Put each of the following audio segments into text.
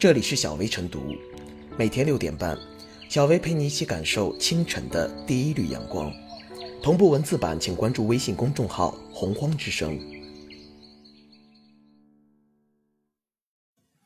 这里是小薇晨读，每天六点半，小薇陪你一起感受清晨的第一缕阳光。同步文字版，请关注微信公众号“洪荒之声”。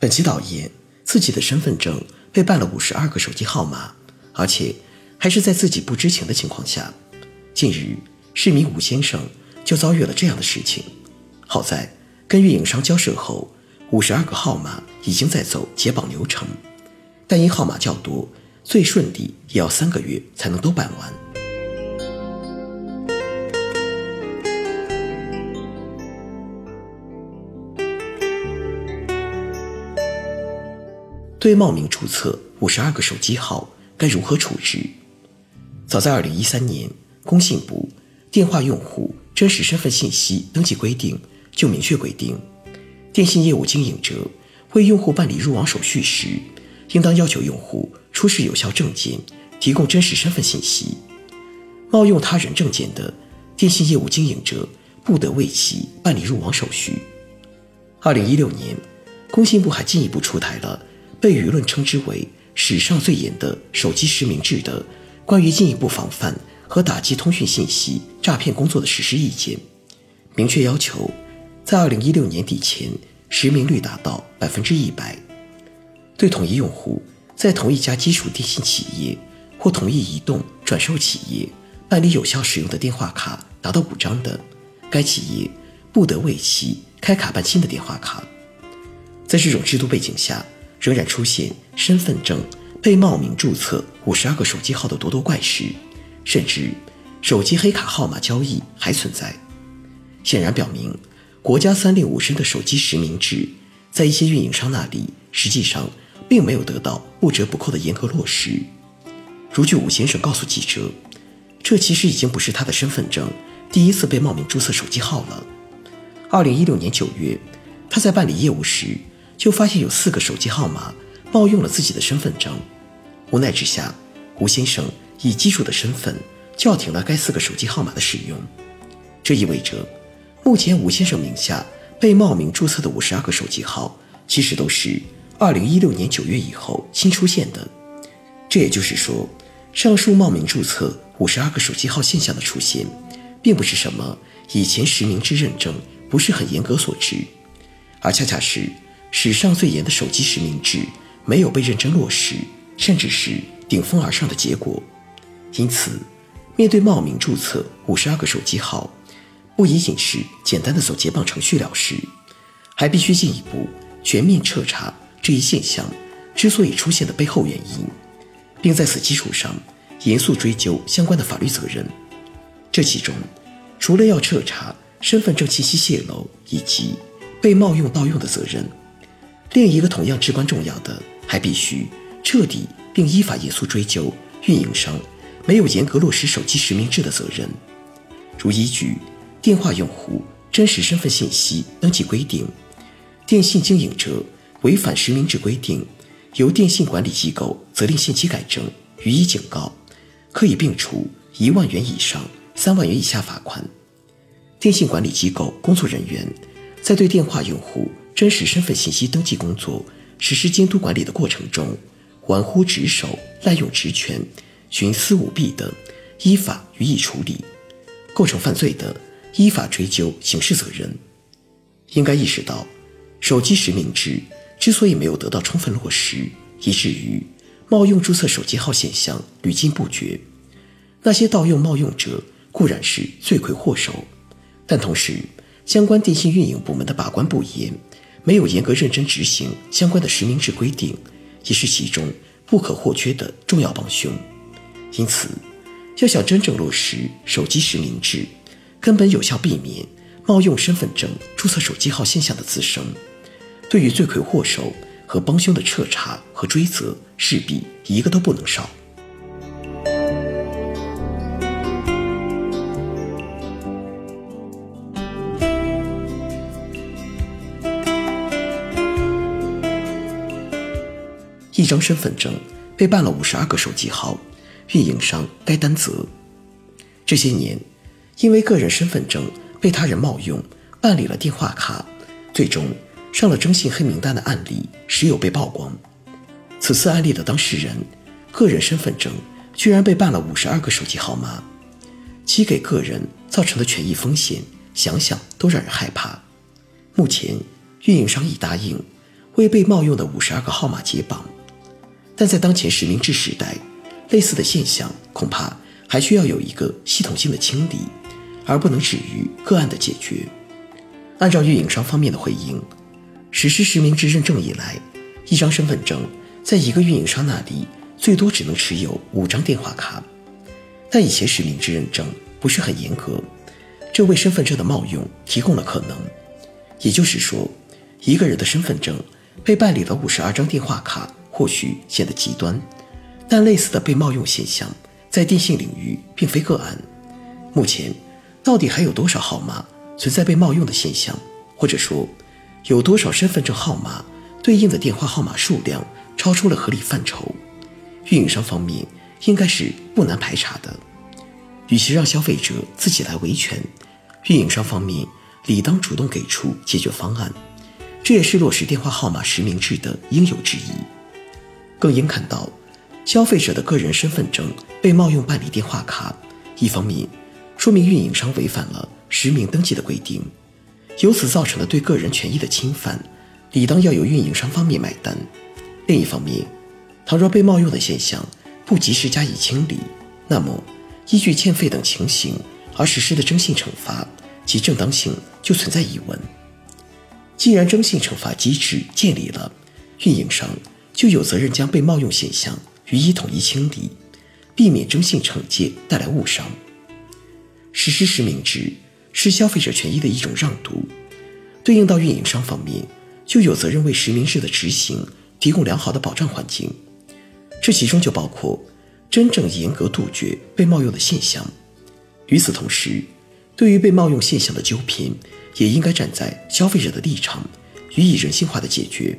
本期导言：自己的身份证被办了五十二个手机号码，而且还是在自己不知情的情况下。近日，市民吴先生就遭遇了这样的事情。好在跟运营商交涉后，五十二个号码已经在走解绑流程，但因号码较多，最顺利也要三个月才能都办完。对冒名注册五十二个手机号该如何处置？早在二零一三年，工信部《电话用户真实身份信息登记规定》就明确规定。电信业务经营者为用户办理入网手续时，应当要求用户出示有效证件，提供真实身份信息。冒用他人证件的电信业务经营者不得为其办理入网手续。二零一六年，工信部还进一步出台了被舆论称之为史上最严的手机实名制的关于进一步防范和打击通讯信息诈骗工作的实施意见，明确要求。在二零一六年底前，实名率达到百分之一百。对同一用户在同一家基础电信企业或同一移动转售企业办理有效使用的电话卡达到五张的，该企业不得为其开卡办新的电话卡。在这种制度背景下，仍然出现身份证被冒名注册五十二个手机号的咄咄怪事，甚至手机黑卡号码交易还存在。显然表明。国家三令五申的手机实名制，在一些运营商那里，实际上并没有得到不折不扣的严格落实。如据武先生告诉记者，这其实已经不是他的身份证第一次被冒名注册手机号了。二零一六年九月，他在办理业务时，就发现有四个手机号码冒用了自己的身份证。无奈之下，吴先生以机主的身份叫停了该四个手机号码的使用。这意味着。目前吴先生名下被冒名注册的五十二个手机号，其实都是二零一六年九月以后新出现的。这也就是说，上述冒名注册五十二个手机号现象的出现，并不是什么以前实名制认证不是很严格所致，而恰恰是史上最严的手机实名制没有被认真落实，甚至是顶风而上的结果。因此，面对冒名注册五十二个手机号，不仅仅是简单的走解绑程序了事，还必须进一步全面彻查这一现象之所以出现的背后原因，并在此基础上严肃追究相关的法律责任。这其中，除了要彻查身份证信息泄露以及被冒用盗用的责任，另一个同样至关重要的，还必须彻底并依法严肃追究运营商没有严格落实手机实名制的责任，如依据。电话用户真实身份信息登记规定，电信经营者违反实名制规定，由电信管理机构责令限期改正，予以警告，可以并处一万元以上三万元以下罚款。电信管理机构工作人员在对电话用户真实身份信息登记工作实施监督管理的过程中，玩忽职守、滥用职权、徇私舞弊等，依法予以处理；构成犯罪的，依法追究刑事责任，应该意识到，手机实名制之所以没有得到充分落实，以至于冒用注册手机号现象屡禁不绝。那些盗用冒用者固然是罪魁祸首，但同时，相关电信运营部门的把关不严，没有严格认真执行相关的实名制规定，也是其中不可或缺的重要帮凶。因此，要想真正落实手机实名制，根本有效避免冒用身份证注册手机号现象的滋生，对于罪魁祸首和帮凶的彻查和追责，势必一个都不能少。一张身份证被办了五十二个手机号，运营商该担责。这些年。因为个人身份证被他人冒用，办理了电话卡，最终上了征信黑名单的案例时有被曝光。此次案例的当事人个人身份证居然被办了五十二个手机号码，其给个人造成的权益风险，想想都让人害怕。目前，运营商已答应为被冒用的五十二个号码解绑，但在当前实名制时代，类似的现象恐怕还需要有一个系统性的清理，而不能止于个案的解决。按照运营商方面的回应，实施实名制认证以来，一张身份证在一个运营商那里最多只能持有五张电话卡，但以前实名制认证不是很严格，这为身份证的冒用提供了可能。也就是说，一个人的身份证被办理了五十二张电话卡，或许显得极端，但类似的被冒用现象在电信领域并非个案。目前，到底还有多少号码存在被冒用的现象，或者说，有多少身份证号码对应的电话号码数量超出了合理范畴？运营商方面应该是不难排查的。与其让消费者自己来维权，运营商方面。理当主动给出解决方案，这也是落实电话号码实名制的应有之义。更应看到，消费者的个人身份证被冒用办理电话卡，一方面说明运营商违反了实名登记的规定，由此造成了对个人权益的侵犯，理当要由运营商方面买单；另一方面，倘若被冒用的现象不及时加以清理，那么依据欠费等情形而实施的征信惩罚。其正当性就存在疑问。既然征信惩罚机制建立了，运营商就有责任将被冒用现象予以统一清理，避免征信惩戒带来误伤。实施实名制是消费者权益的一种让渡，对应到运营商方面就有责任为实名制的执行提供良好的保障环境。这其中就包括真正严格杜绝被冒用的现象。与此同时，对于被冒用现象的纠偏，也应该站在消费者的立场，予以人性化的解决。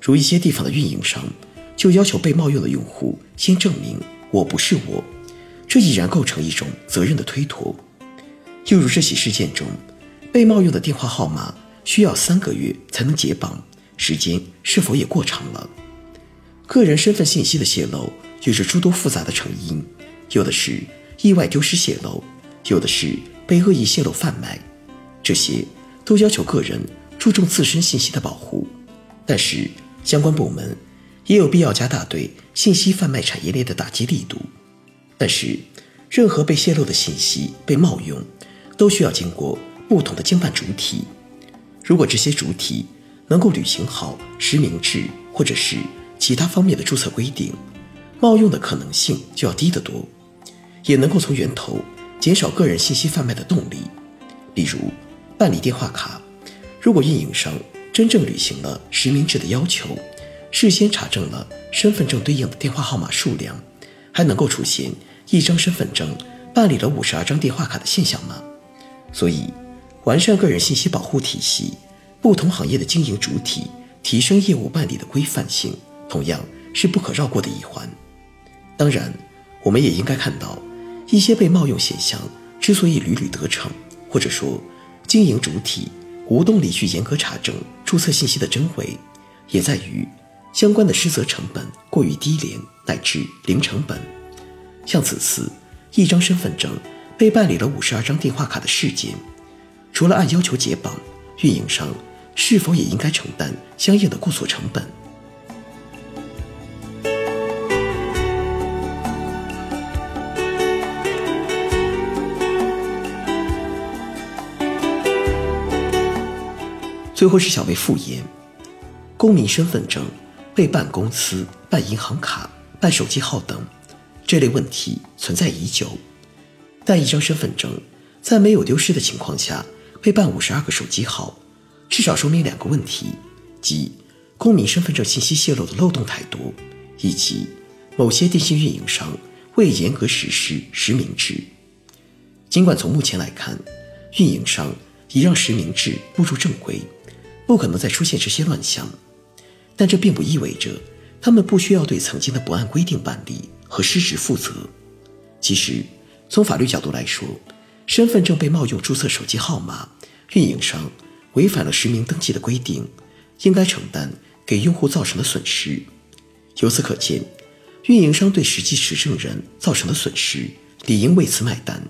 如一些地方的运营商就要求被冒用的用户先证明我不是我，这已然构成一种责任的推脱。又如这起事件中，被冒用的电话号码需要三个月才能解绑，时间是否也过长了？个人身份信息的泄露有着诸多复杂的成因，有的是意外丢失泄露，有的是。被恶意泄露贩卖，这些都要求个人注重自身信息的保护，但是相关部门也有必要加大对信息贩卖产业链的打击力度。但是，任何被泄露的信息被冒用，都需要经过不同的经办主体。如果这些主体能够履行好实名制或者是其他方面的注册规定，冒用的可能性就要低得多，也能够从源头。减少个人信息贩卖的动力，比如办理电话卡，如果运营商真正履行了实名制的要求，事先查证了身份证对应的电话号码数量，还能够出现一张身份证办理了五十二张电话卡的现象吗？所以，完善个人信息保护体系，不同行业的经营主体提升业务办理的规范性，同样是不可绕过的一环。当然，我们也应该看到。一些被冒用现象之所以屡屡得逞，或者说经营主体无动力去严格查证注册信息的真伪，也在于相关的失责成本过于低廉乃至零成本。像此次一张身份证被办理了五十二张电话卡的事件，除了按要求解绑，运营商是否也应该承担相应的过错成本？最后是小薇复言，公民身份证被办公司、办银行卡、办手机号等这类问题存在已久，但一张身份证在没有丢失的情况下被办五十二个手机号，至少说明两个问题：即公民身份证信息泄露的漏洞太多，以及某些电信运营商未严格实施实名制。尽管从目前来看，运营商已让实名制步入正轨。不可能再出现这些乱象，但这并不意味着他们不需要对曾经的不按规定办理和失职负责。其实，从法律角度来说，身份证被冒用注册手机号码，运营商违反了实名登记的规定，应该承担给用户造成的损失。由此可见，运营商对实际持证人造成的损失理应为此买单，